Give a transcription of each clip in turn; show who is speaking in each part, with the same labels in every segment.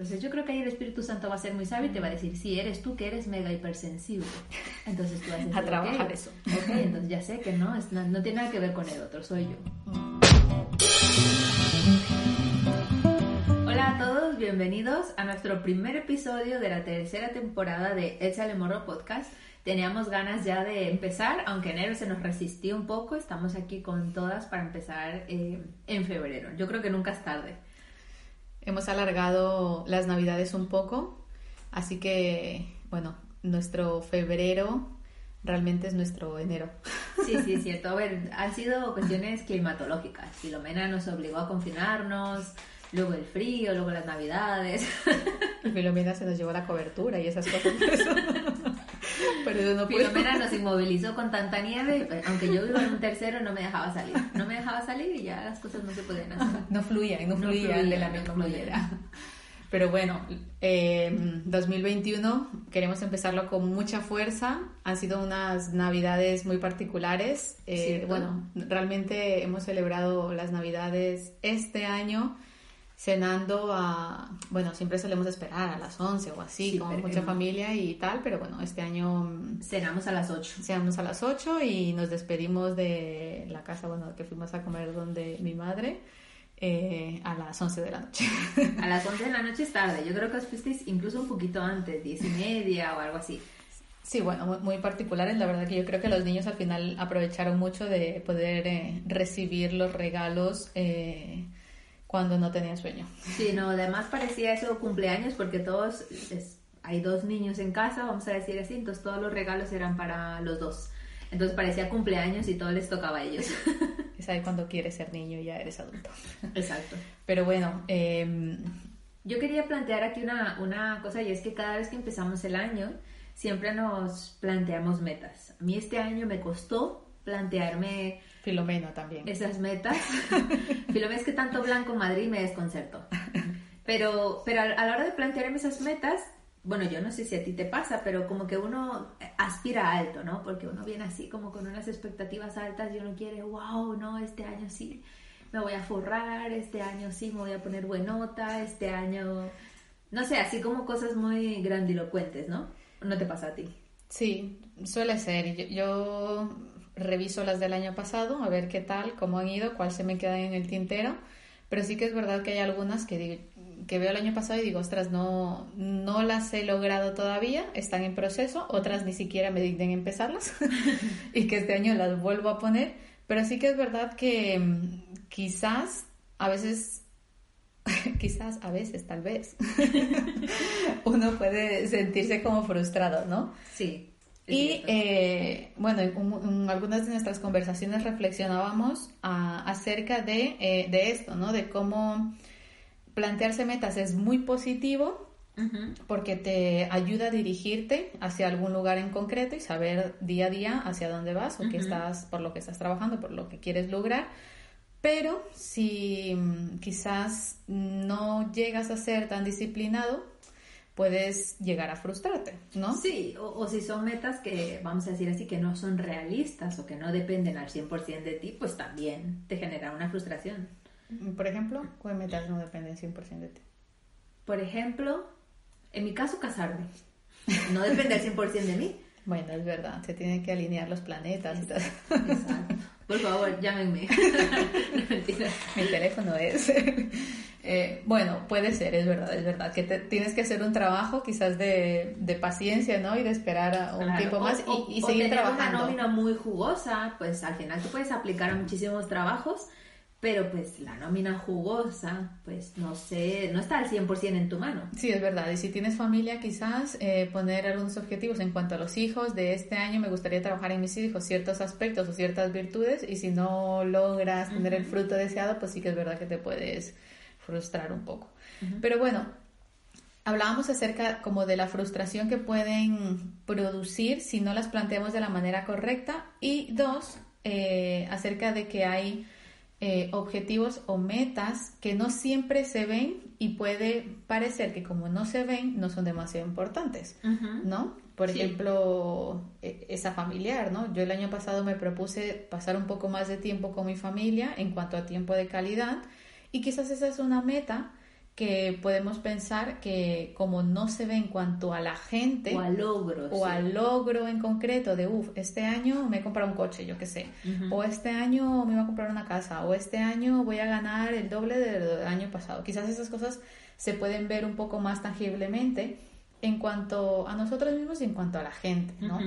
Speaker 1: Entonces yo creo que ahí el Espíritu Santo va a ser muy sabio y te va a decir, sí, eres tú que eres mega hipersensible. Entonces tú vas a, decir,
Speaker 2: a trabajar eso.
Speaker 1: Ok, entonces ya sé que no, no, no tiene nada que ver con el otro, soy yo. Hola a todos, bienvenidos a nuestro primer episodio de la tercera temporada de Échale Morro Podcast. Teníamos ganas ya de empezar, aunque enero se nos resistió un poco, estamos aquí con todas para empezar eh, en febrero. Yo creo que nunca es tarde.
Speaker 2: Hemos alargado las navidades un poco, así que, bueno, nuestro febrero realmente es nuestro enero.
Speaker 1: Sí, sí, es cierto. A ver, han sido cuestiones climatológicas. Filomena nos obligó a confinarnos, luego el frío, luego las navidades.
Speaker 2: Y Filomena se nos llevó la cobertura y esas cosas.
Speaker 1: Pero eso no Filomena nos inmovilizó con tanta nieve, aunque yo vivo en un tercero, no me dejaba salir. No me dejaba salir y ya las cosas no se podían hacer.
Speaker 2: No fluían, no, fluían, de la misma manera. Pero bueno, eh, 2021 queremos empezarlo con mucha fuerza. Han sido unas navidades muy particulares. Eh, bueno, realmente hemos celebrado las navidades este año cenando a, bueno, siempre solemos esperar a las 11 o así, con mucha familia y tal, pero bueno, este año...
Speaker 1: Mm, cenamos a las 8.
Speaker 2: Cenamos a las 8 y nos despedimos de la casa, bueno, que fuimos a comer donde mi madre. Eh, a las 11 de la noche.
Speaker 1: A las 11 de la noche es tarde. Yo creo que os fuisteis incluso un poquito antes, 10 y media o algo así.
Speaker 2: Sí, bueno, muy, muy, particulares. La verdad que yo creo que los niños al final aprovecharon mucho de poder eh, recibir los regalos eh, cuando no tenían sueño.
Speaker 1: Sí, no, además parecía eso cumpleaños porque todos, hay dos niños en casa, vamos a decir así, entonces todos los regalos eran para los dos. Entonces parecía cumpleaños y todo les tocaba a ellos.
Speaker 2: Es ahí cuando quieres ser niño y ya eres adulto.
Speaker 1: Exacto.
Speaker 2: Pero bueno, em,
Speaker 1: yo quería plantear aquí una, una cosa y es que cada vez que empezamos el año siempre nos planteamos metas. A mí este año me costó plantearme...
Speaker 2: Filomena también.
Speaker 1: Esas metas. Filomena es que tanto blanco Madrid me desconcertó. Pero, pero a la hora de plantearme esas metas, bueno, yo no sé si a ti te pasa, pero como que uno aspira alto, ¿no? Porque uno viene así como con unas expectativas altas y uno quiere, wow, no, este año sí me voy a forrar, este año sí me voy a poner buenota, este año, no sé, así como cosas muy grandilocuentes, ¿no? ¿No te pasa a ti?
Speaker 2: Sí, suele ser. Yo, yo reviso las del año pasado, a ver qué tal, cómo han ido, cuál se me queda en el tintero, pero sí que es verdad que hay algunas que que veo el año pasado y digo, ostras, no, no las he logrado todavía, están en proceso, otras ni siquiera me dignen empezarlas y que este año las vuelvo a poner, pero sí que es verdad que mm, quizás a veces, quizás a veces, tal vez, uno puede sentirse como frustrado, ¿no?
Speaker 1: Sí.
Speaker 2: Y eh, bueno, en, algunas de nuestras conversaciones reflexionábamos acerca de, eh, de esto, ¿no? De cómo plantearse metas es muy positivo porque te ayuda a dirigirte hacia algún lugar en concreto y saber día a día hacia dónde vas o qué estás, por lo que estás trabajando, por lo que quieres lograr. Pero si mm, quizás no llegas a ser tan disciplinado, puedes llegar a frustrarte, ¿no?
Speaker 1: Sí, o, si son metas que, vamos a decir así, que no son realistas o que no dependen al 100% de ti, pues también te genera una frustración.
Speaker 2: Por ejemplo, ¿cuál metas no dependen 100% de ti?
Speaker 1: Por ejemplo, en mi caso, casarme. No depende al 100% de mí.
Speaker 2: Bueno, es verdad, se tienen que alinear los planetas y todo.
Speaker 1: Exacto. Por favor, llámenme.
Speaker 2: Mi teléfono es. Eh, bueno, puede ser, es verdad, es verdad. Que tienes que hacer un trabajo quizás de, de paciencia, ¿no? Y de esperar un tiempo más y, y seguir trabajando.
Speaker 1: una nómina muy jugosa, pues al final tú puedes aplicar a muchísimos trabajos pero pues la nómina jugosa, pues no sé, no está al 100% en tu mano.
Speaker 2: Sí, es verdad. Y si tienes familia, quizás eh, poner algunos objetivos en cuanto a los hijos. De este año me gustaría trabajar en mis hijos ciertos aspectos o ciertas virtudes y si no logras tener el fruto deseado, pues sí que es verdad que te puedes frustrar un poco. Pero bueno, hablábamos acerca como de la frustración que pueden producir si no las planteamos de la manera correcta y dos, eh, acerca de que hay eh, objetivos o metas que no siempre se ven y puede parecer que como no se ven no son demasiado importantes, ¿no? Por ejemplo, e, esa familiar, ¿no? Yo el año pasado me propuse pasar un poco más de tiempo con mi familia en cuanto a tiempo de calidad y quizás esa es una meta que podemos pensar que como no se ve en cuanto a la gente
Speaker 1: o al logro
Speaker 2: o al logro en concreto de uff este año me he comprado un coche yo qué sé o este año me voy a comprar una casa o este año voy a ganar el doble del año pasado quizás esas cosas se pueden ver un poco más tangiblemente en cuanto a nosotros mismos y en cuanto a la gente no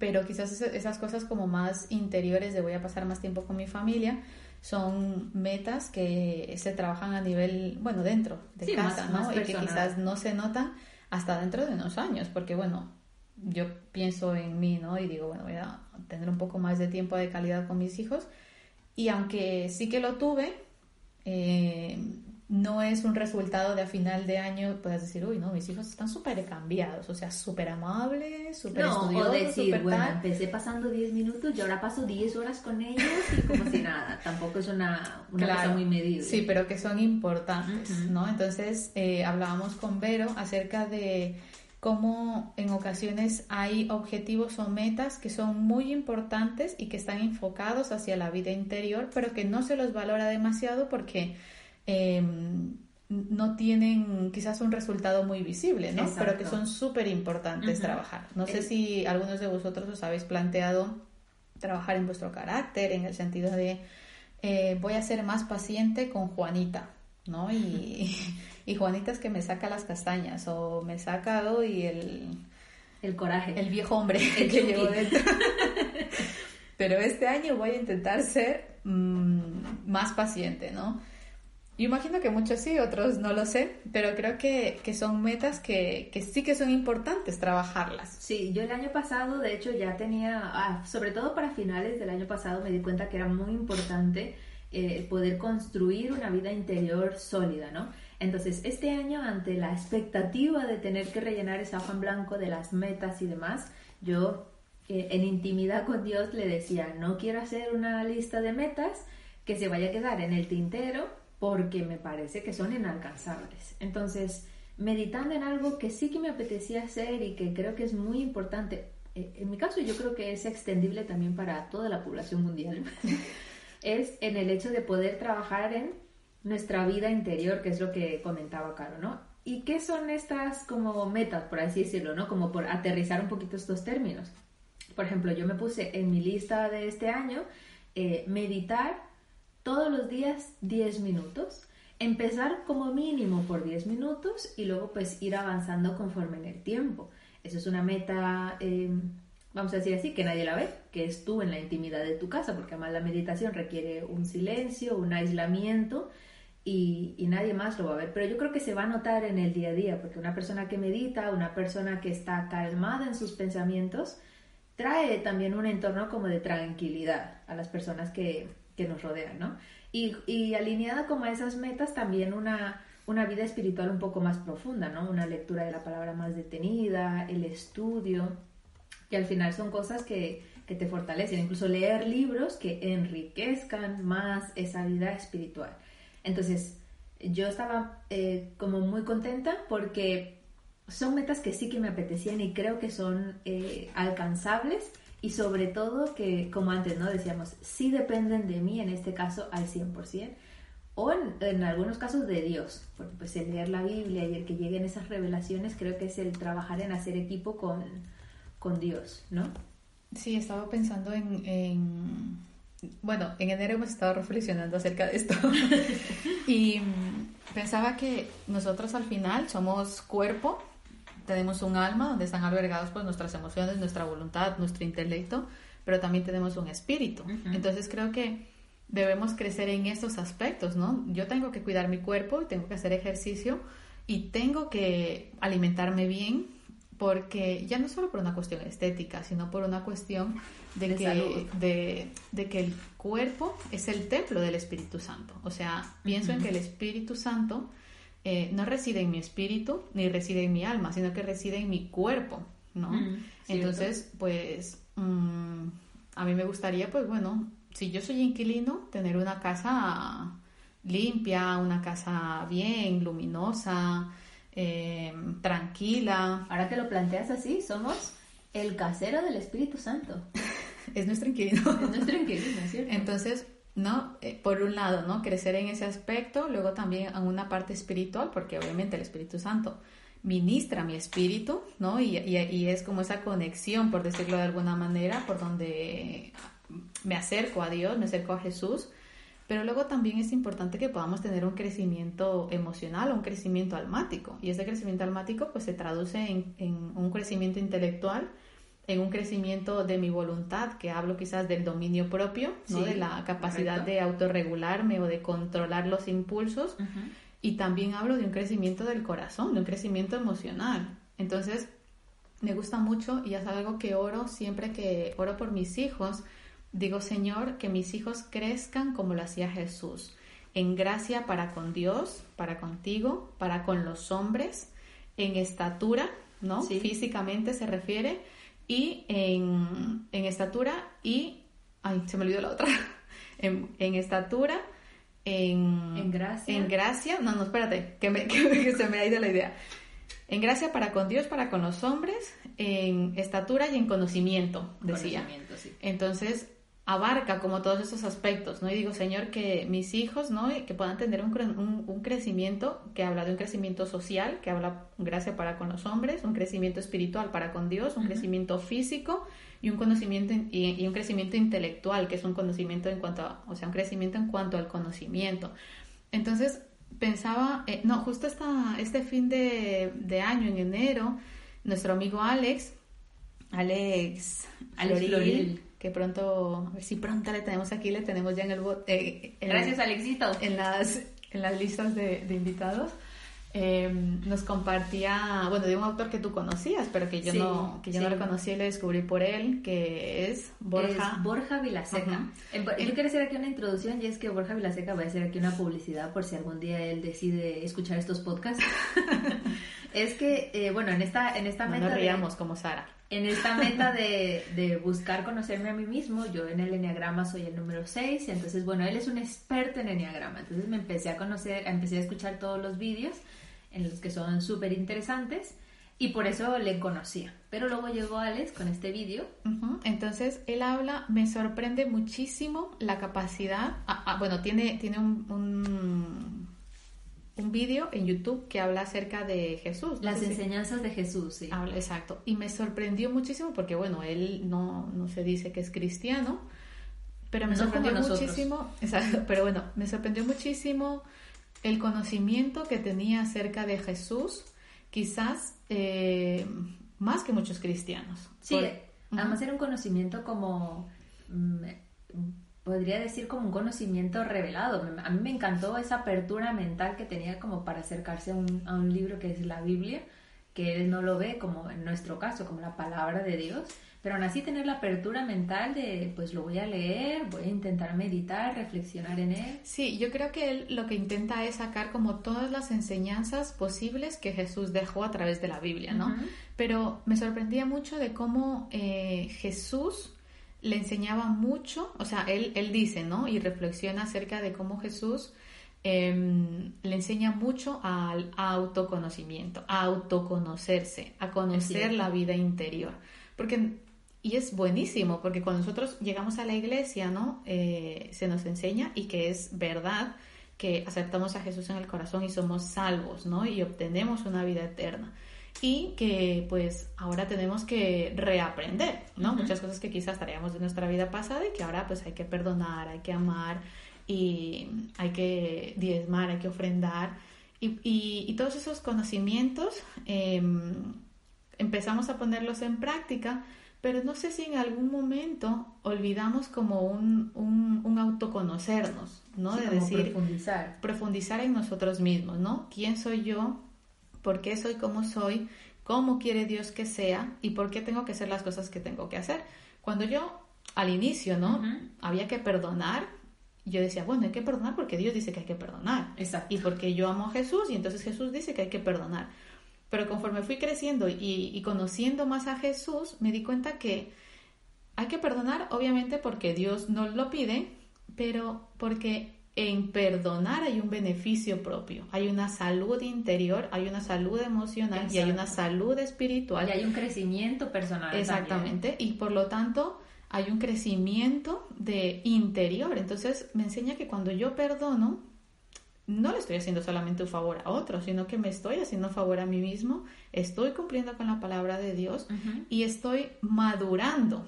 Speaker 2: pero quizás esas cosas como más interiores de voy a pasar más tiempo con mi familia son metas que se trabajan a nivel, bueno, dentro de casa, ¿no? y que quizás no se notan hasta dentro de unos años, porque bueno, yo pienso en mí, ¿no? Y digo, bueno, voy a tener un poco más de tiempo de calidad con mis hijos. Y aunque sí que lo tuve, eh, no es un resultado de a final de año, puedes decir, uy, no, mis hijos están súper cambiados, o sea, súper amables, súper no, estudiosos.
Speaker 1: O decir, bueno, empecé pasando 10 minutos y ahora paso 10 horas con ellos y como si nada, tampoco es una, una cosa muy medible.
Speaker 2: Sí, pero que son importantes, ¿no? Entonces, eh, hablábamos con Vero acerca de cómo en ocasiones hay objetivos o metas que son muy importantes y que están enfocados hacia la vida interior, pero que no se los valora demasiado porque Em, no tienen quizás un resultado muy visible, ¿no? Pero que son súper importantes trabajar. No sé si algunos de vosotros os habéis planteado trabajar en vuestro carácter, en el sentido de eh, voy a ser más paciente con Juanita, ¿no? Y, y, Juanita es que me saca las castañas o me saca hoy el...
Speaker 1: El coraje.
Speaker 2: El viejo hombre que llevo dentro. Pero este año voy a intentar ser mm, más paciente, ¿no? Yo imagino que muchos sí, otros no lo sé, pero creo que, que son metas que, que, sí que son importantes trabajarlas.
Speaker 1: Sí, yo el año pasado, de hecho, ya tenía, ah, sobre todo para finales del año pasado, me di cuenta que era muy importante eh, poder construir una vida interior sólida, ¿no? Entonces, este año, ante la expectativa de tener que rellenar esa hoja en blanco de las metas y demás, yo eh, en intimidad con Dios le decía, no quiero hacer una lista de metas que se vaya a quedar en el tintero porque me parece que son inalcanzables. Entonces, meditando en algo que sí que me apetecía hacer y que creo que es muy importante, eh, en mi caso yo creo que es extendible también para toda la población mundial, es en el hecho de poder trabajar en nuestra vida interior, que es lo que comentaba Caro, ¿no? ¿Y qué son estas como metas, por así decirlo, ¿no? Como por aterrizar un poquito estos términos. Por ejemplo, yo me puse en mi lista de este año eh, meditar todos los días 10 minutos. Empezar como mínimo por 10 minutos y luego pues ir avanzando conforme en el tiempo. Eso es una meta, em, vamos a decir así, que nadie la ve, que es tú en la intimidad de tu casa, porque además la meditación requiere un silencio, un aislamiento y, y, nadie más lo va a ver. Pero yo creo que se va a notar en el día a día, porque una persona que medita, una persona que está calmada en sus pensamientos, trae también un entorno como de tranquilidad a las personas que, que nos rodean, ¿no? Y, alineada como a esas metas también una, una vida espiritual un poco más profunda, ¿no? Una lectura de la palabra más detenida, el estudio, que al final son cosas que, que te fortalecen, incluso leer libros que enriquezcan más esa vida espiritual. Entonces, yo estaba eh, como muy contenta porque son metas que sí que me apetecían y creo que son eh, alcanzables y sobre todo que, como antes no decíamos, sí dependen de mí, en este caso al 100%, o en, algunos casos de Dios, porque pues el leer la Biblia y el que lleguen esas revelaciones creo que es el trabajar en hacer equipo con, con Dios, ¿no?
Speaker 2: Sí, estaba pensando en, en, Bueno, en enero hemos estado reflexionando acerca de esto y pensaba que nosotros al final somos cuerpo, tenemos un alma donde están albergados pues nuestras emociones, nuestra voluntad, nuestro intelecto, pero también tenemos un espíritu. Entonces creo que debemos crecer en estos aspectos, ¿no? Yo tengo que cuidar mi cuerpo, tengo que hacer ejercicio y tengo que alimentarme bien porque ya no solo por una cuestión estética, sino por una cuestión de, que, de, de, que el cuerpo es el templo del Espíritu Santo. O sea, pienso en que el Espíritu Santo eh, no reside en mi espíritu ni reside en mi alma, sino que reside en mi cuerpo, ¿no? Mm, Entonces, pues mm, a mí me gustaría, pues bueno, si yo soy inquilino, tener una casa limpia, una casa bien, luminosa, eh, tranquila.
Speaker 1: Ahora que lo planteas así, somos el casero del Espíritu Santo.
Speaker 2: es nuestro inquilino.
Speaker 1: Es nuestro inquilino, ¿cierto?
Speaker 2: Entonces, ¿no? Eh, por un lado, ¿no? Crecer en ese aspecto, luego también en una parte espiritual, porque obviamente el Espíritu Santo ministra mi espíritu, ¿no? Y, y, es como esa conexión, por decirlo de alguna manera, por donde me acerco a Dios, me acerco a Jesús, pero luego también es importante que podamos tener un crecimiento emocional, un crecimiento almático, y ese crecimiento almático pues se traduce en un crecimiento intelectual, en un crecimiento de mi voluntad, que hablo quizás del dominio propio, ¿no? de la capacidad de autorregularme o de controlar los impulsos. Y también hablo de un crecimiento del corazón, de un crecimiento emocional. Entonces, me gusta mucho y es algo que oro siempre que oro por mis hijos. Digo, Señor, que mis hijos crezcan como lo hacía Jesús, en gracia para con Dios, para contigo, para con los hombres, en estatura, ¿no? Físicamente se refiere, y en, estatura y... Ay, se me olvidó la otra. en, estatura, en,
Speaker 1: en gracia.
Speaker 2: En gracia. No, no, espérate, que, me, que, se me ha ido la idea. En gracia para con Dios, para con los hombres, en estatura y en conocimiento, decía. Conocimiento, sí. Entonces, abarca como todos esos aspectos, ¿no? Y digo, Señor, que mis hijos, ¿no? Que puedan tener un, un, crecimiento que habla de un crecimiento social, que habla gracia para con los hombres, un crecimiento espiritual para con Dios, un crecimiento físico y un conocimiento y, un crecimiento intelectual, que es un conocimiento en cuanto a, o sea, un crecimiento en cuanto al conocimiento. Entonces, pensaba, eh, no, justo esta, este fin de, de año, en enero, nuestro amigo Alex, Alex,
Speaker 1: Alex Floril,
Speaker 2: que pronto, a ver si pronto le tenemos aquí, le tenemos ya en el...
Speaker 1: Eh, Gracias, Alexito.
Speaker 2: En las, en las listas de, invitados. Em, nos compartía, bueno, de un autor que tú conocías, pero que yo no que yo no lo conocí y lo descubrí por él, que es Borja.
Speaker 1: Borja Vilaseca. Yo quiero hacer aquí una introducción y es que Borja Vilaseca va a hacer aquí una publicidad por si algún día él decide escuchar estos podcasts. es que, eh, bueno, en esta, en esta
Speaker 2: no
Speaker 1: meta...
Speaker 2: Nos reíamos como Sara
Speaker 1: en esta meta de, de, buscar conocerme a mí mismo, yo en el enneagrama soy el número 6, entonces bueno, él es un experto en enneagrama, entonces me empecé a conocer, empecé a escuchar todos los vídeos en los que son súper interesantes y por eso le conocía. Pero luego llegó Alex con este vídeo.
Speaker 2: Entonces él habla, me sorprende muchísimo la capacidad, ah, ah, bueno, tiene, tiene un un vídeo en YouTube que habla acerca de Jesús.
Speaker 1: Las enseñanzas de Jesús, sí.
Speaker 2: Habla, exacto. Y me sorprendió muchísimo porque, bueno, él no, no se dice que es cristiano, pero me sorprendió muchísimo, exacto, pero bueno, me sorprendió muchísimo el conocimiento que tenía acerca de Jesús, quizás eh, más que muchos cristianos.
Speaker 1: Sí, además era un conocimiento como... Mm, podría decir como un conocimiento revelado. A mí me encantó esa apertura mental que tenía como para acercarse a un, a un libro que es la Biblia, que él no lo ve como en nuestro caso, como la palabra de Dios, pero aún así tener la apertura mental de, pues lo voy a leer, voy a intentar meditar, reflexionar en él.
Speaker 2: Sí, yo creo que él lo que intenta es sacar como todas las enseñanzas posibles que Jesús dejó a través de la Biblia, ¿no? Pero me sorprendía mucho de cómo eh, Jesús le enseñaba mucho, o sea, él, él dice, ¿no? Y reflexiona acerca de cómo Jesús em, le enseña mucho al autoconocimiento, a autoconocerse, a conocer la vida interior. Porque, y es buenísimo, porque cuando nosotros llegamos a la iglesia, ¿no? Eh, se nos enseña y que es verdad que aceptamos a Jesús en el corazón y somos salvos, ¿no? Y obtenemos una vida eterna y que pues ahora tenemos que reaprender, ¿no? Muchas cosas que quizás traíamos de nuestra vida pasada y que ahora pues hay que perdonar, hay que amar y hay que diezmar, hay que ofrendar y, y, todos esos conocimientos em, empezamos a ponerlos en práctica, pero no sé si en algún momento olvidamos como un, un, autoconocernos, ¿no?
Speaker 1: de decir, profundizar.
Speaker 2: Profundizar en nosotros mismos, ¿no? ¿Quién soy yo? Por qué soy como soy, cómo quiere Dios que sea y por qué tengo que hacer las cosas que tengo que hacer. Cuando yo al inicio, ¿no? Había que perdonar. Yo decía, bueno, hay que perdonar porque Dios dice que hay que perdonar.
Speaker 1: Exacto.
Speaker 2: Y porque yo amo a Jesús y entonces Jesús dice que hay que perdonar. Pero conforme fui creciendo y, y conociendo más a Jesús, me di cuenta que hay que perdonar, obviamente, porque Dios nos lo pide, pero porque en perdonar hay un beneficio propio, hay una salud interior, hay una salud emocional y hay una salud espiritual.
Speaker 1: Y hay un crecimiento personal.
Speaker 2: Exactamente, y por lo tanto hay un crecimiento de interior. Entonces me enseña que cuando yo perdono, no le estoy haciendo solamente un favor a otro, sino que me estoy haciendo un favor a mí mismo, estoy cumpliendo con la palabra de Dios y estoy madurando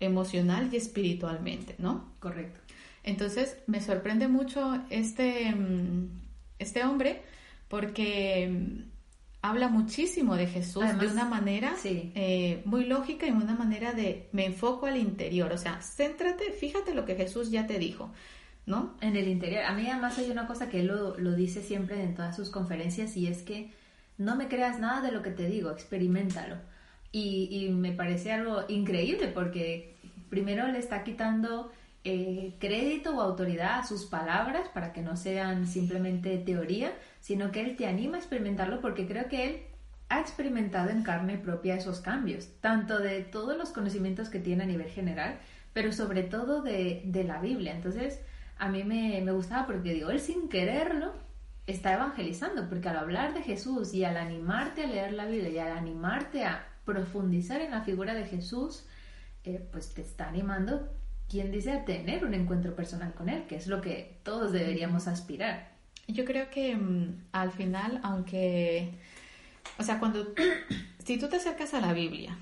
Speaker 2: emocional y espiritualmente, ¿no?
Speaker 1: Correcto.
Speaker 2: Entonces me sorprende mucho este, mm, este hombre porque mm, habla muchísimo de Jesús de una manera eh, muy lógica y de una manera de me enfoco al interior, o sea, céntrate, fíjate lo que Jesús ya te dijo. ¿No?
Speaker 1: En el interior. A mí además hay una cosa que él lo, lo dice siempre en todas sus conferencias y es que no me creas nada de lo que te digo, experimentalo. Y, y me parece algo increíble porque primero le está quitando eh, crédito o autoridad a sus palabras para que no sean simplemente teoría, sino que él te anima a experimentarlo porque creo que él ha experimentado en carne propia esos cambios, tanto de todos los conocimientos que tiene a nivel general, pero sobre todo de, de la Biblia. Entonces, a mí me, me, gustaba porque digo, él sin quererlo está evangelizando, porque al hablar de Jesús y al animarte a leer la Biblia y al animarte a profundizar en la figura de Jesús, eh, pues te está animando quien dice a tener un encuentro personal con Él, que es lo que todos deberíamos aspirar.
Speaker 2: Yo creo que mm, al final, aunque, o sea, cuando, si tú te acercas a la Biblia,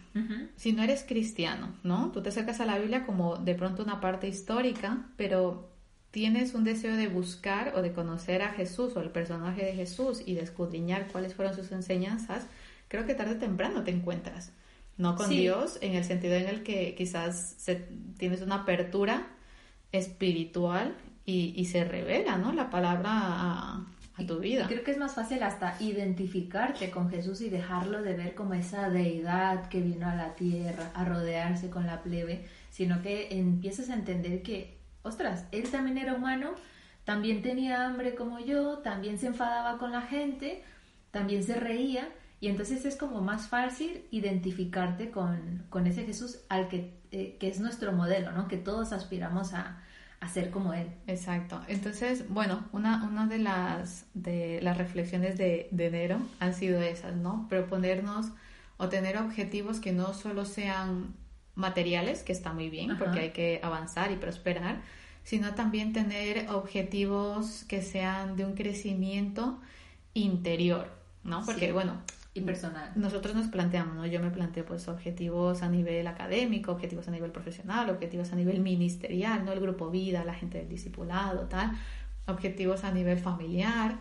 Speaker 2: si no eres cristiano, ¿no? Tú te acercas a la Biblia como de pronto una parte histórica, pero tienes un deseo de buscar o de conocer a Jesús o el personaje de Jesús y de escudriñar cuáles fueron sus enseñanzas, creo que tarde o temprano te encuentras no con Dios, en el sentido en el que quizás tienes una apertura espiritual y, se revela, ¿no? La palabra a, tu vida.
Speaker 1: Creo que es más fácil hasta identificarte con Jesús y dejarlo de ver como esa deidad que vino a la tierra a rodearse con la plebe, sino que empiezas a entender que, ostras, él también era humano, también tenía hambre como yo, también se enfadaba con la gente, también se reía y entonces es como más fácil identificarte con, ese Jesús al que, eh, que, es nuestro modelo, ¿no? Que todos aspiramos a, a ser como Él.
Speaker 2: Exacto. Entonces, bueno, una, una de, las, de las reflexiones de, enero han sido esas, ¿no? Proponernos o tener objetivos que no solo sean materiales, que está muy bien, porque hay que avanzar y prosperar, sino también tener objetivos que sean de un crecimiento interior, ¿no? Porque, bueno,
Speaker 1: y personal.
Speaker 2: Nosotros nos planteamos, ¿no? Yo me planteo pues objetivos a nivel académico, objetivos a nivel profesional, objetivos a nivel ministerial, ¿no? El grupo vida, la gente del discipulado, tal, objetivos a nivel familiar,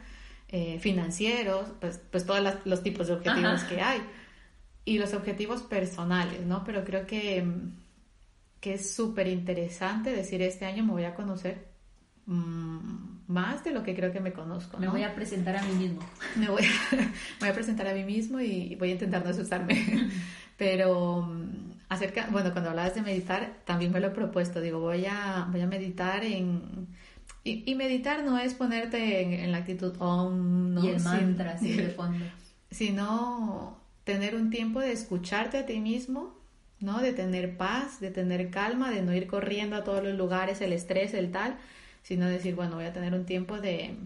Speaker 2: eh, financieros, pues, pues todos los tipos de objetivos que hay. Y los objetivos personales, ¿no? Pero creo que, que es súper interesante decir, este año me voy a conocer Mm, más de lo que creo que me conozco.
Speaker 1: Me voy a presentar a mí mismo.
Speaker 2: Me voy a, voy a presentar a mí mismo y voy a intentar no asustarme. Pero mm, acerca, bueno, cuando hablabas de meditar, también me lo he propuesto. Digo, voy a, voy a meditar en... Y, meditar no es ponerte en, la actitud om,
Speaker 1: ¿no? Y el mantra, así de fondo.
Speaker 2: Sino tener un tiempo de escucharte a ti mismo, ¿no? De tener paz, de tener calma, de no ir corriendo a todos los lugares, el estrés, el tal, sino decir, bueno, voy a tener un tiempo de...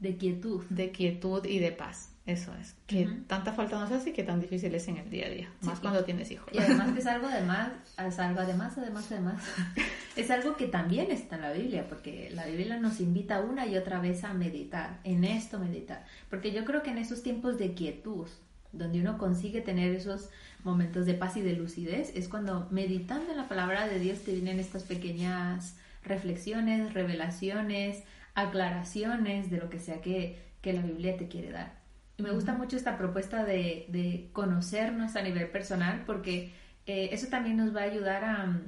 Speaker 1: De quietud.
Speaker 2: De quietud y de paz. Eso es. Que tanta falta nos hace y que tan difícil es en el día a día. Más cuando tienes hijos.
Speaker 1: Y además que es algo además, es algo además, además, además. es algo que también está en la Biblia, porque la Biblia nos invita una y otra vez a meditar, en esto meditar. Porque yo creo que en esos tiempos de quietud, donde uno consigue tener esos momentos de paz y de lucidez, es cuando meditando en la palabra de Dios te vienen estas pequeñas reflexiones, revelaciones, aclaraciones de lo que sea que, la Biblia te quiere dar. Y me gusta mucho esta propuesta de, conocernos a nivel personal porque eh, eso también nos va a ayudar a,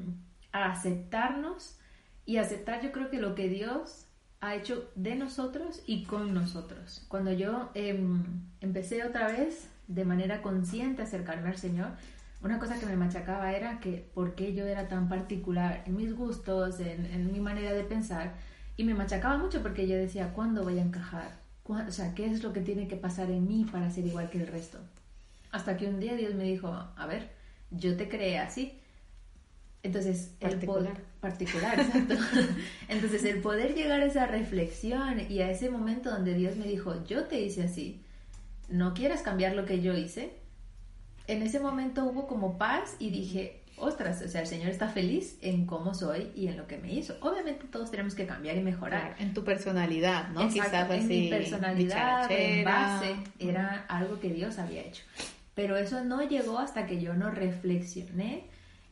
Speaker 1: aceptarnos y aceptar yo creo que lo que Dios ha hecho de nosotros y con nosotros. Cuando yo em, empecé otra vez de manera consciente a acercarme al Señor, una cosa que me machacaba era que por qué yo era tan particular en mis gustos, en, mi manera de pensar, y me machacaba mucho porque yo decía, ¿cuándo voy a encajar? O sea, ¿qué es lo que tiene que pasar en mí para ser igual que el resto? Hasta que un día Dios me dijo, a ver, yo te creé así. Entonces,
Speaker 2: particular.
Speaker 1: el particular, exacto. Entonces, el poder llegar a esa reflexión y a ese momento donde Dios me dijo, yo te hice así, no quieras cambiar lo que yo hice, en ese momento hubo como paz y dije, ostras, o sea, el Señor está feliz en cómo soy y en lo que me hizo. Obviamente todos tenemos que cambiar y mejorar.
Speaker 2: en tu personalidad, ¿no?
Speaker 1: Quizás en mi personalidad, en base, era algo que Dios había hecho. Pero eso no llegó hasta que yo no reflexioné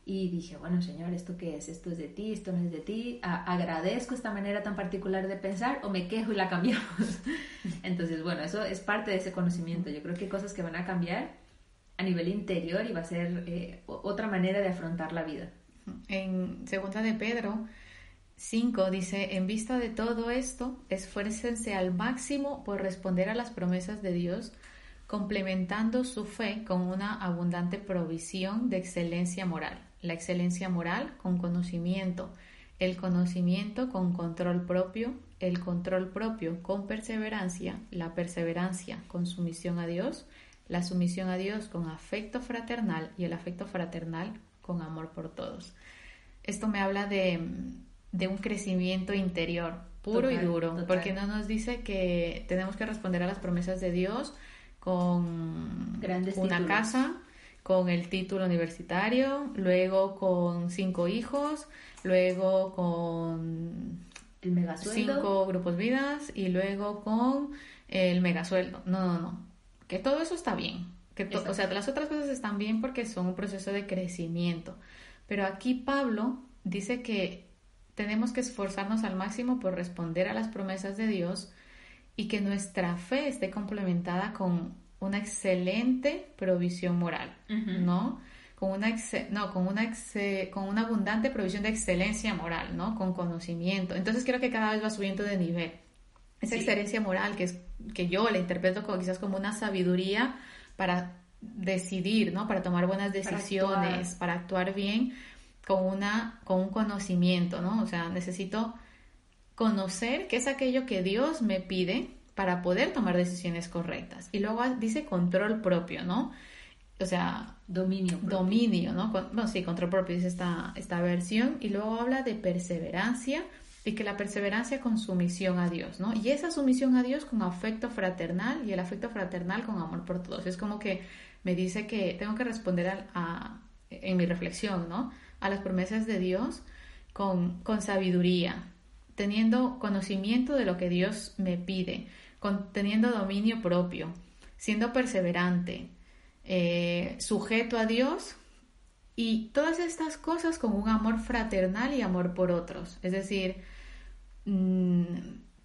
Speaker 1: y dije, bueno, Señor, ¿esto qué es? ¿Esto es de ti? ¿Esto no es de ti? ¿Agradezco esta manera tan particular de pensar o me quejo y la cambiamos? Entonces, bueno, eso es parte de ese conocimiento. Yo creo que hay cosas que van a cambiar a nivel interior y va a ser eh, otra manera de afrontar la vida.
Speaker 2: En segunda de Pedro 5 dice, en vista de todo esto, esfuércense al máximo por responder a las promesas de Dios complementando su fe con una abundante provisión de excelencia moral la excelencia moral con conocimiento, el conocimiento con control propio, el control propio con perseverancia, la perseverancia con sumisión a Dios, la sumisión a Dios con afecto fraternal y el afecto fraternal con amor por todos. Esto me habla de, un crecimiento interior puro y duro, porque no nos dice que tenemos que responder a las promesas de Dios con una casa, con el título universitario, luego con cinco hijos, luego con
Speaker 1: el megasueldo.
Speaker 2: cinco grupos vidas y luego con el megasueldo. No, no, no. Que todo eso está bien. Que o sea, las otras cosas están bien porque son un proceso de crecimiento. Pero aquí Pablo dice que tenemos que esforzarnos al máximo por responder a las promesas de Dios y que nuestra fe esté complementada con una excelente provisión moral, ¿no? Con una, no, con, una con una abundante provisión de excelencia moral, ¿no? Con conocimiento. Entonces creo que cada vez va subiendo de nivel. Esa excelencia moral que, es, que yo la interpreto como, quizás como una sabiduría para decidir, ¿no? Para tomar buenas decisiones, para actuar, bien, con, una, con un conocimiento, ¿no? O sea, necesito conocer qué es aquello que Dios me pide para poder tomar decisiones correctas. Y luego dice control propio, ¿no? O sea,
Speaker 1: dominio.
Speaker 2: Dominio, ¿no? bueno, sí, control propio dice esta, esta versión. Y luego habla de perseverancia y que la perseverancia con sumisión a Dios, ¿no? Y esa sumisión a Dios con afecto fraternal y el afecto fraternal con amor por todos. Es como que me dice que tengo que responder a, en mi reflexión, ¿no? A las promesas de Dios con, con sabiduría, teniendo conocimiento de lo que Dios me pide, teniendo dominio propio, siendo perseverante, eh, sujeto a Dios y todas estas cosas con un amor fraternal y amor por otros. Es decir, mm,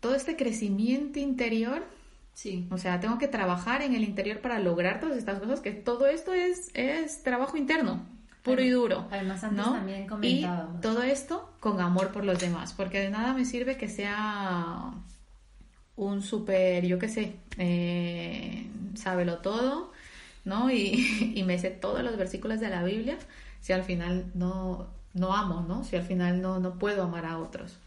Speaker 2: todo este crecimiento interior,
Speaker 1: sí.
Speaker 2: o sea, tengo que trabajar en el interior para lograr todas estas cosas, que todo esto es, es trabajo interno, puro y duro.
Speaker 1: Además, antes también comentábamos.
Speaker 2: Y todo esto con amor por los demás, porque de nada me sirve que sea un súper, yo qué sé, eh, sábelo todo, ¿no? Y, y, me sé todos los versículos de la Biblia, si al final no, no amo, ¿no? Si al final no, no puedo amar a otros.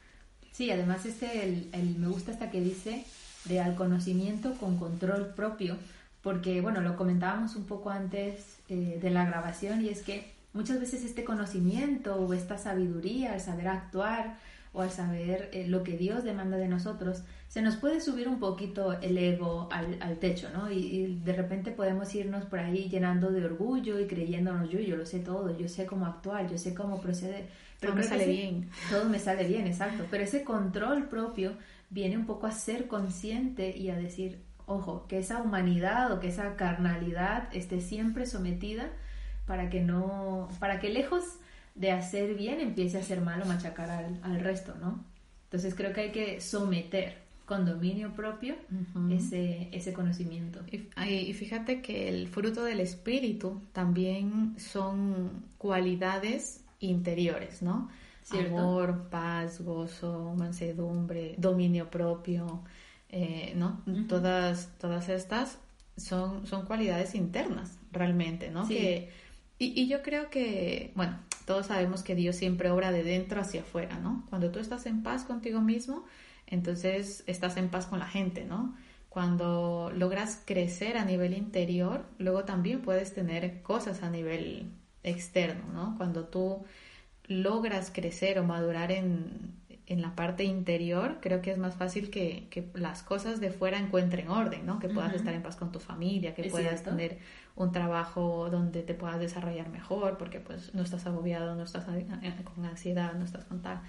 Speaker 1: Sí, además este, el, el me gusta hasta que dice de al conocimiento con control propio, porque, bueno, lo comentábamos un poco antes eh, de la grabación y es que muchas veces este conocimiento o esta sabiduría, el saber actuar o al saber eh, lo que Dios demanda de nosotros, se nos puede subir un poquito el ego al, al techo, ¿no? Y, de repente podemos irnos por ahí llenando de orgullo y creyéndonos yo, yo lo sé todo, yo sé cómo actuar, yo sé cómo proceder.
Speaker 2: Pero todo me sale bien.
Speaker 1: Todo me sale bien, exacto. Pero ese control propio viene un poco a ser consciente y a decir, ojo, que esa humanidad o que esa carnalidad esté siempre sometida para que no, para que lejos de hacer bien empiece a hacer mal o machacar al, al resto, ¿no? Entonces creo que hay que someter con dominio propio ese, ese conocimiento.
Speaker 2: Y, fíjate que el fruto del espíritu también son cualidades interiores, ¿no? Amor, paz, gozo, mansedumbre, dominio propio, eh, ¿no? todas, todas estas son, son cualidades internas realmente, ¿no? Que, y, y yo creo que, bueno, todos sabemos que Dios siempre obra de dentro hacia afuera, ¿no? Cuando tú estás en paz contigo mismo, entonces estás en paz con la gente, ¿no? Cuando logras crecer a nivel interior, luego también puedes tener cosas a nivel externo, ¿no? Cuando tú logras crecer o madurar en, en la parte interior, creo que es más fácil que, que las cosas de fuera encuentren orden, ¿no? Que puedas estar en paz con tu familia, que puedas tener un trabajo donde te puedas desarrollar mejor, porque pues no estás agobiado, no estás con ansiedad, no estás con tal.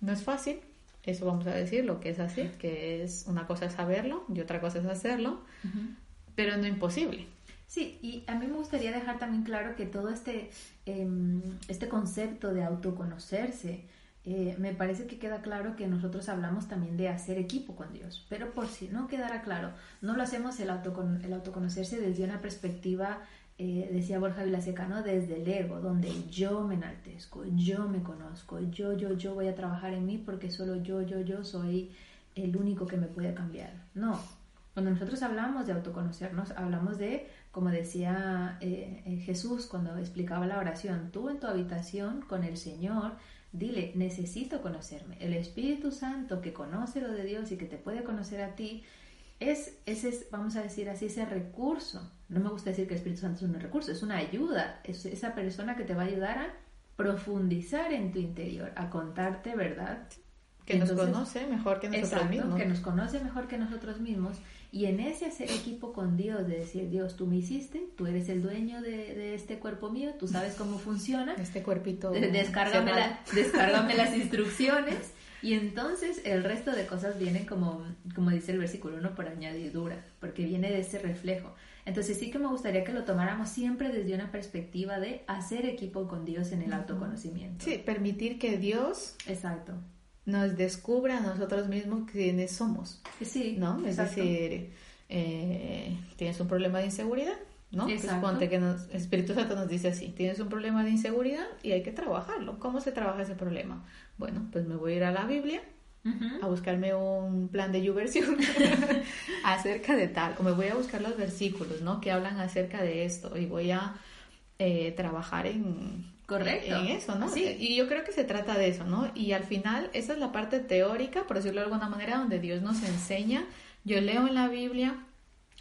Speaker 2: No es fácil, eso vamos a decir, lo que es así, que es una cosa es saberlo y otra cosa es hacerlo, pero no imposible.
Speaker 1: Sí, y a mí me gustaría dejar también claro que todo este, em, este concepto de autoconocerse, eh, me parece que queda claro que nosotros hablamos también de hacer equipo con Dios, pero por si no quedara claro, no lo hacemos el, autocon el autoconocerse desde una perspectiva, eh, decía Borja Vilaseca, ¿no? desde el ego, donde yo me enaltezco, yo me conozco, yo, yo, yo voy a trabajar en mí porque solo yo, yo, yo soy el único que me puede cambiar. No, cuando nosotros hablamos de autoconocernos, hablamos de, como decía eh, Jesús cuando explicaba la oración, tú en tu habitación con el Señor, Dile, necesito conocerme. El Espíritu Santo que conoce lo de Dios y que te puede conocer a ti, es ese, vamos a decir así, ese recurso. No me gusta decir que el Espíritu Santo es un recurso, es una ayuda. Es esa persona que te va a ayudar a profundizar en tu interior, a contarte verdad.
Speaker 2: Que nos conoce mejor que nosotros mismos.
Speaker 1: Que nos conoce mejor que nosotros mismos y en ese hacer equipo con Dios, de decir, Dios, tú me hiciste, tú eres el dueño de, este cuerpo mío, tú sabes cómo funciona.
Speaker 2: Este cuerpito.
Speaker 1: Descárgame, descárgame las instrucciones. Y entonces el resto de cosas vienen como, como dice el versículo 1 por añadidura, porque viene de ese reflejo. Entonces sí que me gustaría que lo tomáramos siempre desde una perspectiva de hacer equipo con Dios en el autoconocimiento.
Speaker 2: Sí, permitir que Dios
Speaker 1: Exacto
Speaker 2: nos descubra a nosotros mismos quiénes somos.
Speaker 1: Sí,
Speaker 2: ¿no? Es decir, eh, tienes un problema de inseguridad, ¿no? Pues ponte que nos, Espíritu Santo nos dice así, tienes un problema de inseguridad y hay que trabajarlo. ¿Cómo se trabaja ese problema? Bueno, pues me voy a ir a la Biblia a buscarme un plan de yuversión acerca de tal, o me voy a buscar los versículos, ¿no? Que hablan acerca de esto y voy a eh, trabajar en,
Speaker 1: Correcto.
Speaker 2: En eso, ¿no? Sí. Y yo creo que se trata de eso, ¿no? Y al final, esa es la parte teórica, por decirlo de alguna manera, donde Dios nos enseña. Yo leo en la Biblia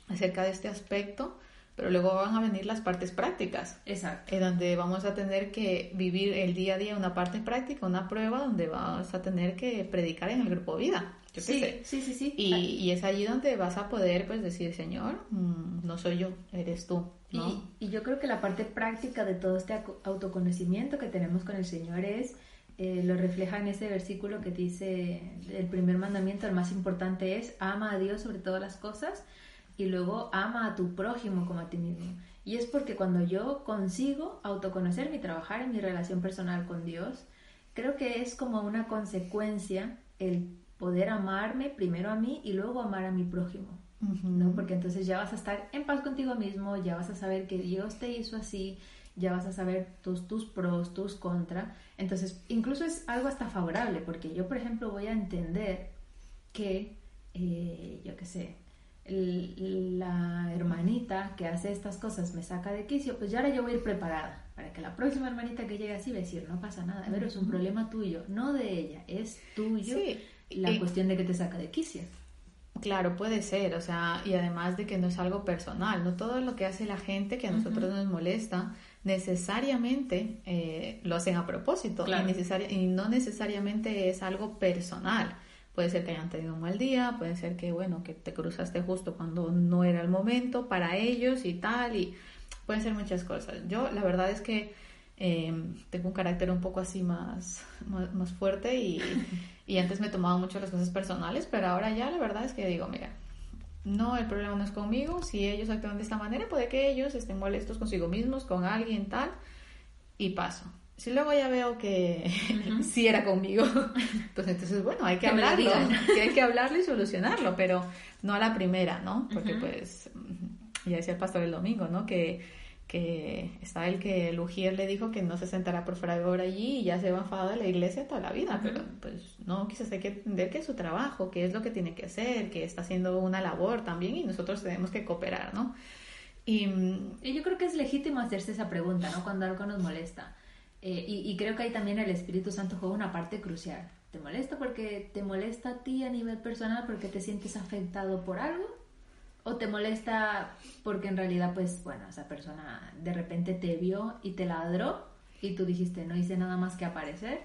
Speaker 2: acerca de este aspecto, pero luego van a venir las partes prácticas.
Speaker 1: Exacto.
Speaker 2: En donde vamos a tener que vivir el día a día una parte práctica, una prueba donde vas a tener que predicar en el grupo vida.
Speaker 1: Yo sí, sé. sí, sí, sí.
Speaker 2: Y, y, es allí donde vas a poder pues decir, Señor, mm, no soy yo, eres tú.
Speaker 1: Y, yo creo que la parte práctica de todo este autoconocimiento que tenemos con el Señor es, eh, lo refleja en ese versículo que dice, el primer mandamiento, el más importante es, ama a Dios sobre todas las cosas y luego ama a tu prójimo como a ti mismo. Y es porque cuando yo consigo autoconocerme y trabajar en mi relación personal con Dios, creo que es como una consecuencia el poder amarme primero a mí y luego amar a mi prójimo. ¿No? Porque entonces ya vas a estar en paz contigo mismo, ya vas a saber que Dios te hizo así, ya vas a saber tus, tus pros, tus contras. Entonces, incluso es algo hasta favorable, porque yo, por ejemplo, voy a entender que, eh, yo qué sé, la hermanita que hace estas cosas me saca de quicio, pues ya ahora yo voy a ir preparada para que la próxima hermanita que llegue así va a decir, no pasa nada, pero es un problema tuyo, no de ella, es tuyo la cuestión de que te saca de quicio.
Speaker 2: Claro, puede ser, o sea, y además de que no es algo personal, no todo lo que hace la gente que a nosotros nos molesta necesariamente eh, lo hacen a propósito y, y no necesariamente es algo personal. Puede ser que hayan tenido un mal día, puede ser que, bueno, que te cruzaste justo cuando no era el momento para ellos y tal, y pueden ser muchas cosas. Yo, la verdad es que Em, tengo un carácter un poco así más, más, fuerte y, y, antes me tomaba mucho las cosas personales, pero ahora ya la verdad es que digo, mira, no, el problema no es conmigo, si ellos actúan de esta manera, puede que ellos estén molestos consigo mismos, con alguien tal, y paso. Si luego ya veo que sí era conmigo, pues entonces, bueno, hay que, hablarlo, que hay que hablarlo y solucionarlo, pero no a la primera, ¿no? Porque pues, ya decía el pastor el domingo, ¿no? Que que está el que el Ujier le dijo que no se sentará por favor allí y ya se va enfadado de la iglesia toda la vida, pero pues no, quizás hay que entender que es su trabajo, que es lo que tiene que hacer, que está haciendo una labor también y nosotros tenemos que cooperar, ¿no?
Speaker 1: Y, yo creo que es legítimo hacerse esa pregunta, ¿no? Cuando algo nos molesta. Eh, y, y creo que ahí también el Espíritu Santo juega una parte crucial. ¿Te molesta porque te molesta a ti a nivel personal porque te sientes afectado por algo? O te molesta porque en realidad, pues, bueno, esa persona de repente te vio y te ladró y tú dijiste, no hice nada más que aparecer.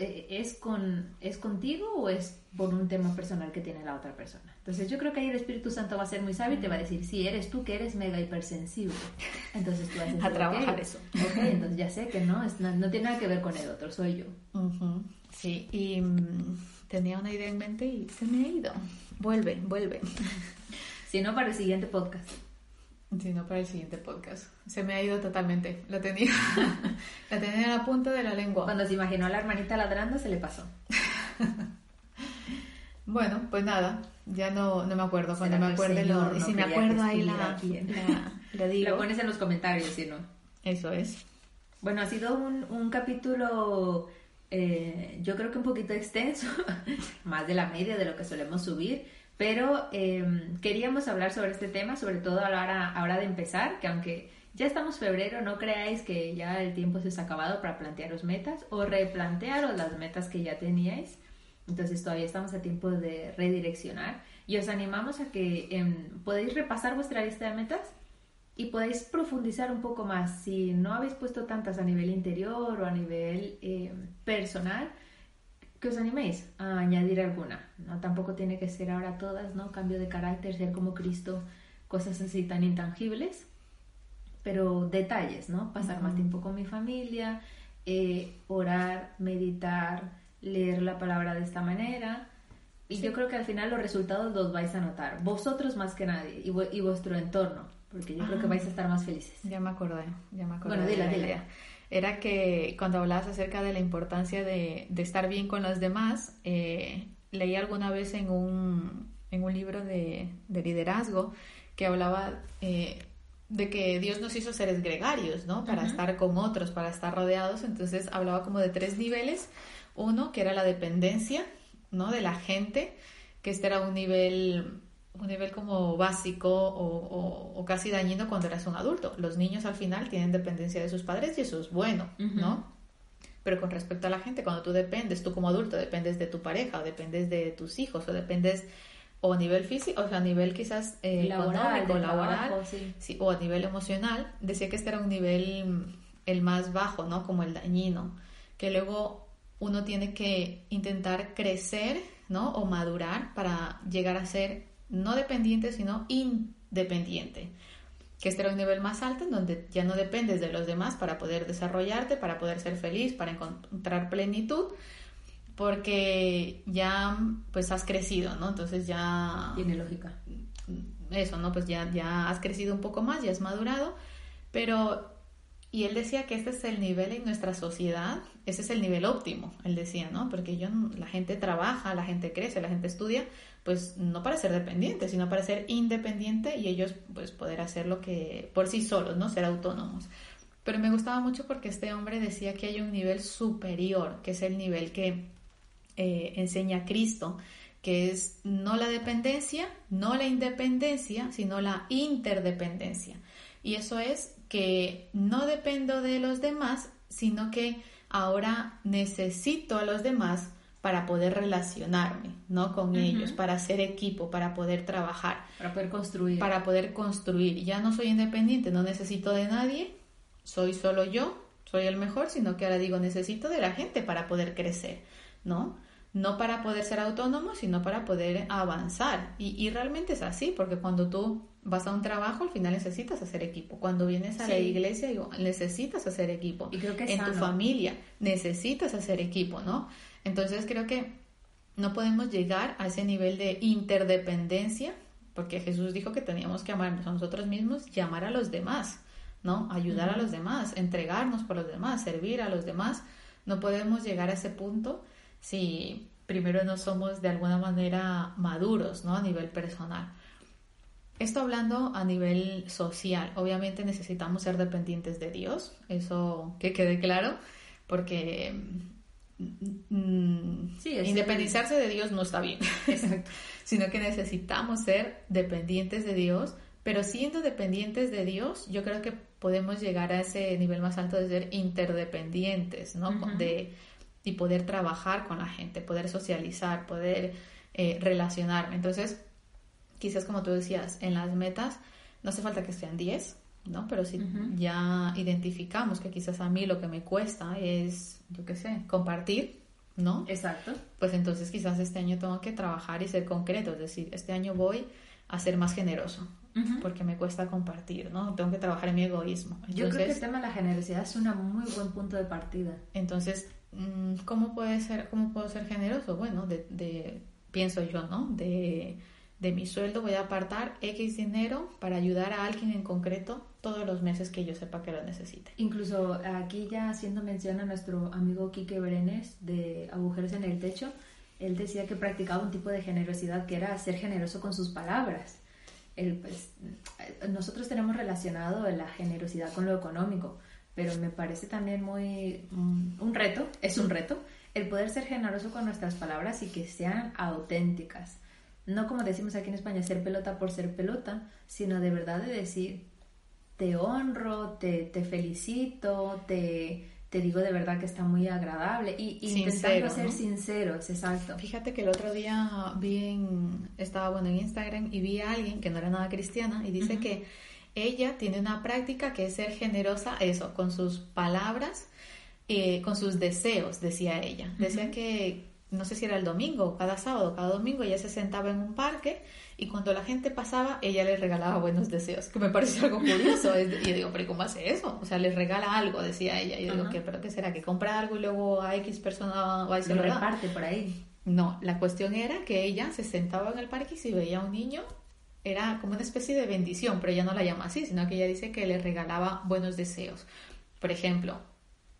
Speaker 1: eh, ¿es, con, ¿es contigo o es por un tema personal que tiene la otra persona? Entonces yo creo que ahí el Espíritu Santo va a ser muy sabio y te va a decir, si eres tú que eres mega hipersensible, entonces tú vas a,
Speaker 2: a trabajar eso.
Speaker 1: Ok, entonces ya sé que no, no, tiene nada que ver con el otro, soy yo.
Speaker 2: Sí, y mm, tenía una idea en mente y se me ha ido. Vuelve, vuelve.
Speaker 1: Si no, para el siguiente podcast.
Speaker 2: Si no, para el siguiente podcast. Se me ha ido totalmente. La tenía, la tenía en la punta de la lengua.
Speaker 1: Cuando se imaginó a la hermanita ladrando, se le pasó.
Speaker 2: bueno, pues nada, ya no, no me acuerdo. Cuando me acuerde, lo, y si me acuerdo ahí la,
Speaker 1: la, digo. Lo pones en los comentarios, si no.
Speaker 2: Eso es.
Speaker 1: Bueno, ha sido un, un capítulo, eh, yo creo que un poquito extenso, más de la media de lo que solemos subir pero em, queríamos hablar sobre este tema, sobre todo a hora, de empezar, que aunque ya estamos febrero, no creáis que ya el tiempo se ha acabado para plantearos metas o replantearos las metas que ya teníais. Entonces todavía estamos a tiempo de redireccionar y os animamos a que em, podéis repasar vuestra lista de metas y podéis profundizar un poco más. Si no habéis puesto tantas a nivel interior o a nivel em, personal, que os animéis a añadir alguna. ¿no? Tampoco tiene que ser ahora todas, ¿no? Cambio de carácter, ser como Cristo, cosas así tan intangibles, pero detalles, ¿no? Pasar más tiempo con mi familia, eh, orar, meditar, leer la palabra de esta manera. Y yo creo que al final los resultados los vais a notar, vosotros más que nadie y, y vuestro entorno, porque yo creo que vais a estar más felices.
Speaker 2: Ya me acordé, ya me acordé.
Speaker 1: Bueno, dile, dile
Speaker 2: era que cuando hablabas acerca de la importancia de, de estar bien con los demás, eh, leí alguna vez en un, en un libro de, de, liderazgo que hablaba eh, de que Dios nos hizo seres gregarios, ¿no? Para estar con otros, para estar rodeados. Entonces hablaba como de tres niveles. Uno, que era la dependencia, ¿no? De la gente, que este era un nivel un nivel como básico o, casi dañino cuando eras un adulto. Los niños al final tienen dependencia de sus padres y eso es bueno, ¿no? Pero con respecto a la gente, cuando tú dependes, tú como adulto dependes de tu pareja o dependes de tus hijos o dependes o a nivel físico, o sea, a nivel quizás eh, laboral, laboral sí. o a nivel emocional, decía que este era un nivel el más bajo, ¿no? Como el dañino, que luego uno tiene que intentar crecer, ¿no? O madurar para llegar a ser no dependiente, sino independiente, que este era un nivel más alto en donde ya no dependes de los demás para poder desarrollarte, para poder ser feliz, para encontrar plenitud, porque ya pues has crecido, ¿no? Entonces ya...
Speaker 1: Tiene lógica.
Speaker 2: Eso, ¿no? Pues ya, ya has crecido un poco más, ya has madurado, pero y él decía que este es el nivel en nuestra sociedad, ese es el nivel óptimo, él decía, ¿no? Porque yo, la gente trabaja, la gente crece, la gente estudia, pues no para ser dependiente, sino para ser independiente y ellos pues poder hacer lo que por sí solos, ¿no? Ser autónomos. Pero me gustaba mucho porque este hombre decía que hay un nivel superior, que es el nivel que eh, enseña Cristo, que es no la dependencia, no la independencia, sino la interdependencia. Y eso es que no dependo de los demás, sino que ahora necesito a los demás para poder relacionarme, ¿no? Con ellos, para hacer equipo, para poder trabajar.
Speaker 1: Para poder construir.
Speaker 2: Para poder construir. Ya no soy independiente, no necesito de nadie, soy solo yo, soy el mejor, sino que ahora digo, necesito de la gente para poder crecer, ¿no? No para poder ser autónomo, sino para poder avanzar. Y, y realmente es así, porque cuando tú vas a un trabajo, al final necesitas hacer equipo. Cuando vienes a la iglesia, digo, necesitas hacer equipo.
Speaker 1: Y creo que
Speaker 2: en tu familia necesitas hacer equipo, ¿no? Entonces creo que no podemos llegar a ese nivel de interdependencia, porque Jesús dijo que teníamos que amarnos a nosotros mismos y amar a los demás, ¿no? Ayudar a los demás, entregarnos por los demás, servir a los demás. No podemos llegar a ese punto si primero no somos de alguna manera maduros, ¿no? A nivel personal. Esto hablando a nivel social, obviamente necesitamos ser dependientes de Dios, eso que quede claro, porque mm, independizarse de Dios no está bien, sino que necesitamos ser dependientes de Dios, pero siendo dependientes de Dios, yo creo que podemos llegar a ese nivel más alto de ser interdependientes, ¿no? de, y poder trabajar con la gente, poder socializar, poder eh, relacionarme. Entonces, quizás como tú decías, en las metas no hace falta que sean 10, ¿no? Pero si ya identificamos que quizás a mí lo que me cuesta es, yo qué sé, compartir, ¿no?
Speaker 1: Exacto.
Speaker 2: Pues entonces quizás este año tengo que trabajar y ser concreto, es decir, este año voy a ser más generoso, porque me cuesta compartir, ¿no? Tengo que trabajar en mi egoísmo.
Speaker 1: Entonces, Yo creo que el tema de la generosidad es un muy buen punto de partida.
Speaker 2: Entonces, ¿cómo, puede ser, cómo puedo ser generoso? Bueno, de, de pienso yo, ¿no? De, de mi sueldo voy a apartar X dinero para ayudar a alguien en concreto todos los meses que yo sepa que lo necesite.
Speaker 1: Incluso aquí ya haciendo mención a nuestro amigo Quique Berenes de Agujeros en el Techo, él decía que practicaba un tipo de generosidad que era ser generoso con sus palabras. pues, nosotros tenemos relacionado la generosidad con lo económico, pero me parece también muy mm, un reto, es un reto, el poder ser generoso con nuestras palabras y que sean auténticas. No como decimos aquí en España, ser pelota por ser pelota, sino de verdad de decir, te honro, te, te felicito, te, te digo de verdad que está muy agradable y, intentando ser sinceros, exacto.
Speaker 2: Fíjate que el otro día vi estaba bueno en Instagram y vi a alguien que no era nada cristiana y dice que ella tiene una práctica que es ser generosa, eso, con sus palabras, eh, con sus deseos, decía ella. Decía que, no sé si era el domingo, cada sábado, cada domingo ella se sentaba en un parque y cuando la gente pasaba, ella les regalaba buenos deseos, que me parece algo curioso. y yo digo, pero ¿cómo hace eso? O sea, les regala algo, decía ella. Y yo digo, ¿qué, ¿pero qué será? ¿Que compra algo y luego a X persona va y se
Speaker 1: lo, lo reparte por ahí?
Speaker 2: No, la cuestión era que ella se sentaba en el parque y si veía a un niño, era como una especie de bendición, pero ella no la llama así, sino que ella dice que le regalaba buenos deseos. Por ejemplo,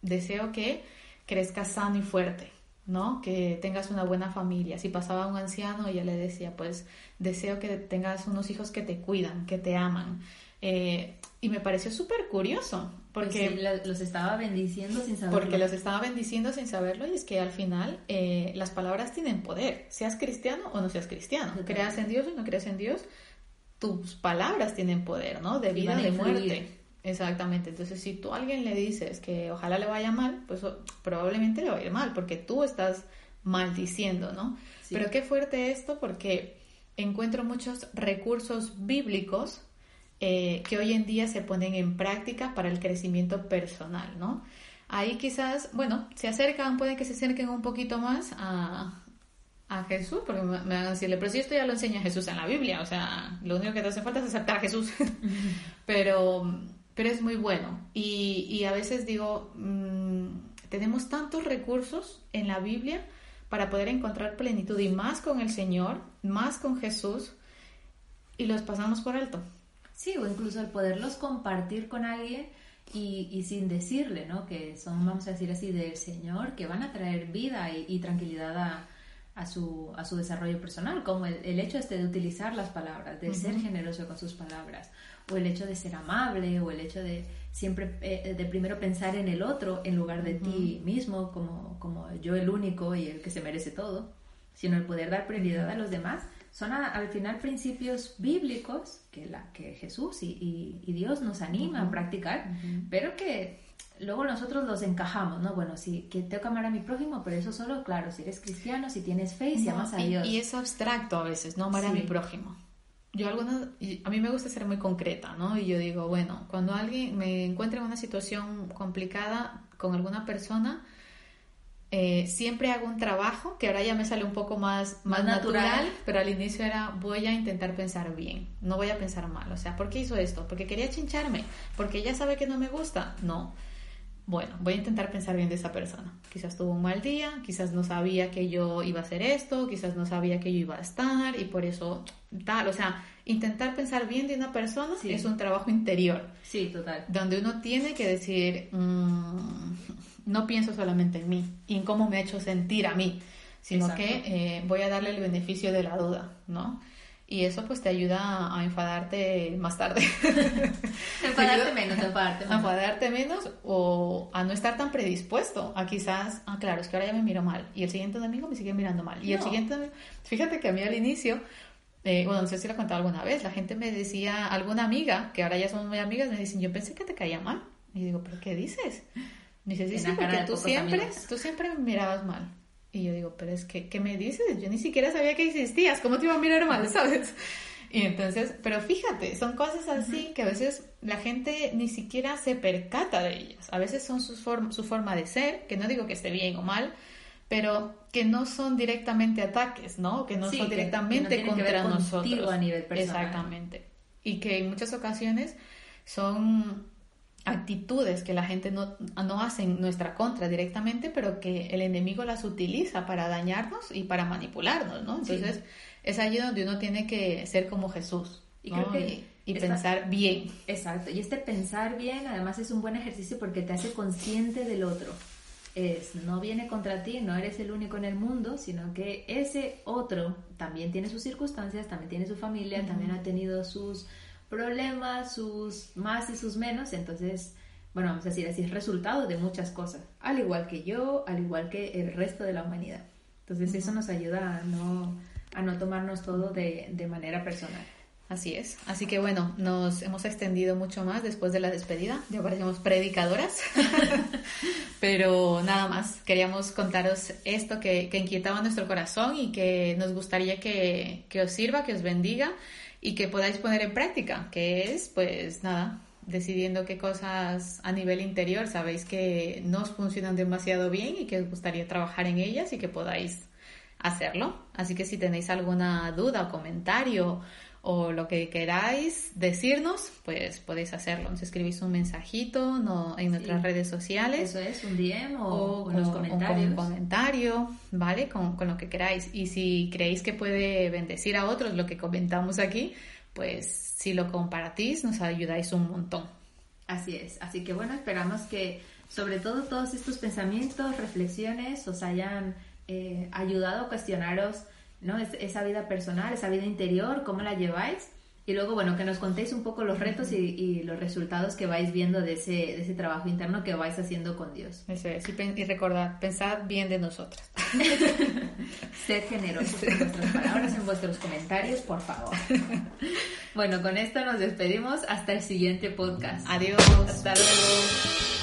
Speaker 2: deseo que crezcas sano y fuerte. ¿no? Que tengas una buena familia. Si pasaba un anciano, ella le decía, pues deseo que tengas unos hijos que te cuidan, que te aman. Eh, y me pareció súper curioso, porque
Speaker 1: pues los estaba bendiciendo sin saberlo.
Speaker 2: Porque los estaba bendiciendo sin saberlo y es que al final eh, las palabras tienen poder, seas cristiano o no seas cristiano, creas en Dios o no creas en Dios, tus palabras tienen poder, ¿no? De vida, de muerte. Exactamente, entonces si tú a alguien le dices que ojalá le vaya mal, pues probablemente le va a ir mal, porque tú estás maldiciendo, ¿no? Pero qué fuerte esto, porque encuentro muchos recursos bíblicos eh, que hoy en día se ponen en práctica para el crecimiento personal, ¿no? Ahí quizás, bueno, se acercan, puede que se acerquen un poquito más a, a Jesús, porque me, van a decirle, pero si esto ya lo enseña Jesús en la Biblia, o sea, lo único que te hace falta es aceptar a Jesús. pero pero es muy bueno. Y, a veces digo, mm, tenemos tantos recursos en la Biblia para poder encontrar plenitud y más con el Señor, más con Jesús, y los pasamos por alto.
Speaker 1: Sí, o incluso el poderlos compartir con alguien y, sin decirle, ¿no? Que son, vamos a decir así, del Señor, que van a traer vida y, tranquilidad a, su, a su desarrollo personal, como el, hecho este de utilizar las palabras, de ser generoso con sus palabras, o el hecho de ser amable, o el hecho de siempre, eh, de primero pensar en el otro en lugar de ti mismo, como, como yo el único y el que se merece todo, sino el poder dar prioridad a los demás, son al final principios bíblicos que, la, que Jesús y, Dios nos anima a practicar, pero que luego nosotros los encajamos, ¿no? Bueno, sí, que tengo que amar a mi prójimo, pero eso solo, claro, si eres cristiano, si tienes fe y si amas a Dios.
Speaker 2: Y es abstracto a veces, no amar a mi prójimo yo alguna, a mí me gusta ser muy concreta, ¿no? Y yo digo, bueno, cuando alguien me encuentra en una situación complicada con alguna persona, eh, siempre hago un trabajo que ahora ya me sale un poco más, más, natural, pero al inicio era voy a intentar pensar bien, no voy a pensar mal. O sea, ¿por qué hizo esto? ¿Porque quería chincharme? ¿Porque ella sabe que no me gusta? No bueno, voy a intentar pensar bien de esa persona. Quizás tuvo un mal día, quizás no sabía que yo iba a hacer esto, quizás no sabía que yo iba a estar y por eso tal. O sea, intentar pensar bien de una persona es un trabajo interior.
Speaker 1: Sí, total.
Speaker 2: Donde uno tiene que decir, mm, no pienso solamente en mí y en cómo me ha hecho sentir a mí, sino que eh, voy a darle el beneficio de la duda, ¿no? Y eso pues te ayuda a enfadarte más tarde.
Speaker 1: enfadarte menos, enfadarte
Speaker 2: menos. A enfadarte menos o a no estar tan predispuesto a quizás, ah, claro, es que ahora ya me miro mal y el siguiente domingo me sigue mirando mal. Y el siguiente fíjate que a mí al inicio, eh, bueno, no sé si lo he contado alguna vez, la gente me decía, alguna amiga, que ahora ya somos muy amigas, me dicen, yo pensé que te caía mal. Y digo, ¿pero qué dices? Dice, sí, sí, porque tú siempre, tú siempre me mirabas mal. Y yo digo, pero es que, ¿qué me dices? Yo ni siquiera sabía que existías, ¿cómo te iba a mirar mal, sabes? Y entonces, pero fíjate, son cosas así que a veces la gente ni siquiera se percata de ellas. A veces son su, su forma de ser, que no digo que esté bien o mal, pero que no son directamente ataques, ¿no? Que no son directamente contra nosotros.
Speaker 1: A nivel personal.
Speaker 2: Exactamente. Y que en muchas ocasiones son actitudes que la gente no, no hace en nuestra contra directamente, pero que el enemigo las utiliza para dañarnos y para manipularnos, ¿no? Entonces, es allí donde uno tiene que ser como Jesús. Y creo que y pensar bien.
Speaker 1: Exacto, y este pensar bien además es un buen ejercicio porque te hace consciente del otro. Es, no viene contra ti, no eres el único en el mundo, sino que ese otro también tiene sus circunstancias, también tiene su familia, también ha tenido sus problemas, sus más y sus menos, entonces, bueno, vamos a decir así, es resultado de muchas cosas, al igual que yo, al igual que el resto de la humanidad. Entonces eso nos ayuda a no, a no tomarnos todo de, de manera personal.
Speaker 2: Así es. Así que bueno, nos hemos extendido mucho más después de la despedida. Ya parecemos predicadoras. Pero nada más, queríamos contaros esto que, que, inquietaba nuestro corazón y que nos gustaría que, que os sirva, que os bendiga y que podáis poner en práctica, que es pues nada, decidiendo qué cosas a nivel interior sabéis que no os funcionan demasiado bien y que os gustaría trabajar en ellas y que podáis hacerlo. Así que si tenéis alguna duda o comentario, o lo que queráis decirnos, pues podéis hacerlo. Nos escribís un mensajito no, en nuestras redes sociales.
Speaker 1: Eso es, un DM o, con, los comentarios.
Speaker 2: un comentario, ¿vale? Con, con, lo que queráis. Y si creéis que puede bendecir a otros lo que comentamos aquí, pues si lo compartís nos ayudáis un montón.
Speaker 1: Así es. Así que bueno, esperamos que sobre todo todos estos pensamientos, reflexiones os hayan eh, ayudado a cuestionaros ¿no? Es, esa vida personal, esa vida interior, cómo la lleváis. Y luego, bueno, que nos contéis un poco los retos y, los resultados que vais viendo de ese, de ese trabajo interno que vais haciendo con Dios.
Speaker 2: Eso es. Y, recordad, pensad bien de nosotras.
Speaker 1: Sed generosos con vuestras palabras en vuestros comentarios, por favor. bueno, con esto nos despedimos. Hasta el siguiente podcast.
Speaker 2: Adiós.
Speaker 1: Hasta luego.